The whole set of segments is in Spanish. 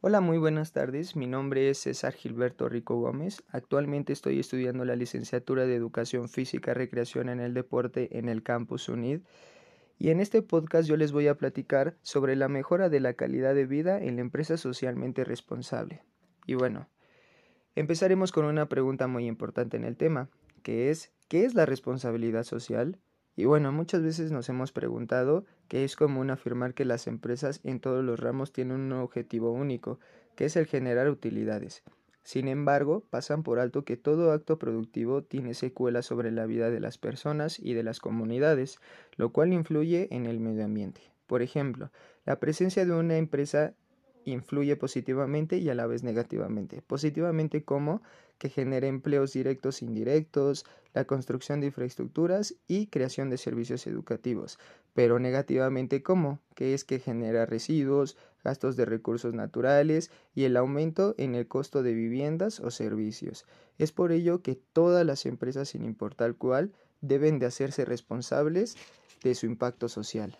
Hola, muy buenas tardes. Mi nombre es César Gilberto Rico Gómez. Actualmente estoy estudiando la licenciatura de Educación Física Recreación en el Deporte en el Campus UNID. Y en este podcast yo les voy a platicar sobre la mejora de la calidad de vida en la empresa socialmente responsable. Y bueno, empezaremos con una pregunta muy importante en el tema, que es ¿qué es la responsabilidad social? Y bueno, muchas veces nos hemos preguntado que es común afirmar que las empresas en todos los ramos tienen un objetivo único, que es el generar utilidades. Sin embargo, pasan por alto que todo acto productivo tiene secuelas sobre la vida de las personas y de las comunidades, lo cual influye en el medio ambiente. Por ejemplo, la presencia de una empresa influye positivamente y a la vez negativamente. Positivamente como que genera empleos directos e indirectos, la construcción de infraestructuras y creación de servicios educativos, pero negativamente como que es que genera residuos, gastos de recursos naturales y el aumento en el costo de viviendas o servicios. Es por ello que todas las empresas, sin importar cuál, deben de hacerse responsables de su impacto social.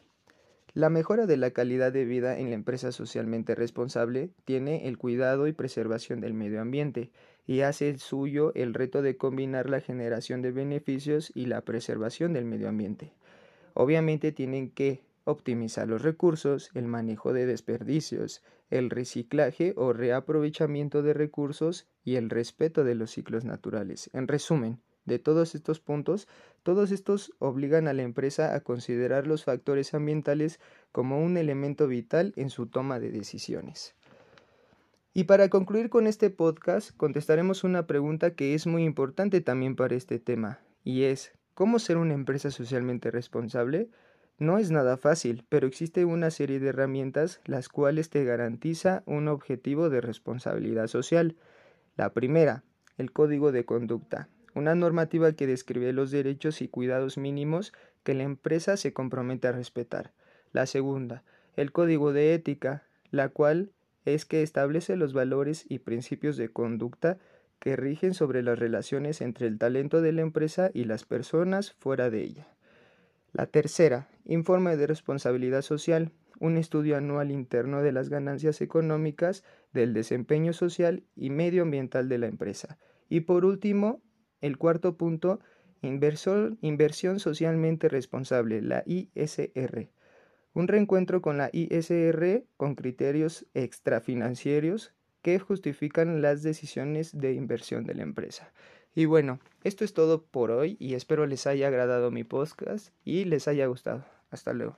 La mejora de la calidad de vida en la empresa socialmente responsable tiene el cuidado y preservación del medio ambiente y hace suyo el reto de combinar la generación de beneficios y la preservación del medio ambiente. Obviamente tienen que optimizar los recursos, el manejo de desperdicios, el reciclaje o reaprovechamiento de recursos y el respeto de los ciclos naturales. En resumen, de todos estos puntos, todos estos obligan a la empresa a considerar los factores ambientales como un elemento vital en su toma de decisiones. Y para concluir con este podcast, contestaremos una pregunta que es muy importante también para este tema, y es, ¿cómo ser una empresa socialmente responsable? No es nada fácil, pero existe una serie de herramientas las cuales te garantiza un objetivo de responsabilidad social. La primera, el código de conducta una normativa que describe los derechos y cuidados mínimos que la empresa se compromete a respetar. La segunda, el código de ética, la cual es que establece los valores y principios de conducta que rigen sobre las relaciones entre el talento de la empresa y las personas fuera de ella. La tercera, informe de responsabilidad social, un estudio anual interno de las ganancias económicas, del desempeño social y medioambiental de la empresa. Y por último, el cuarto punto, inversión, socialmente responsable, la ISR. Un reencuentro con la ISR con criterios extrafinancieros que justifican las decisiones de inversión de la empresa. Y bueno, esto es todo por hoy y espero les haya agradado mi podcast y les haya gustado. Hasta luego.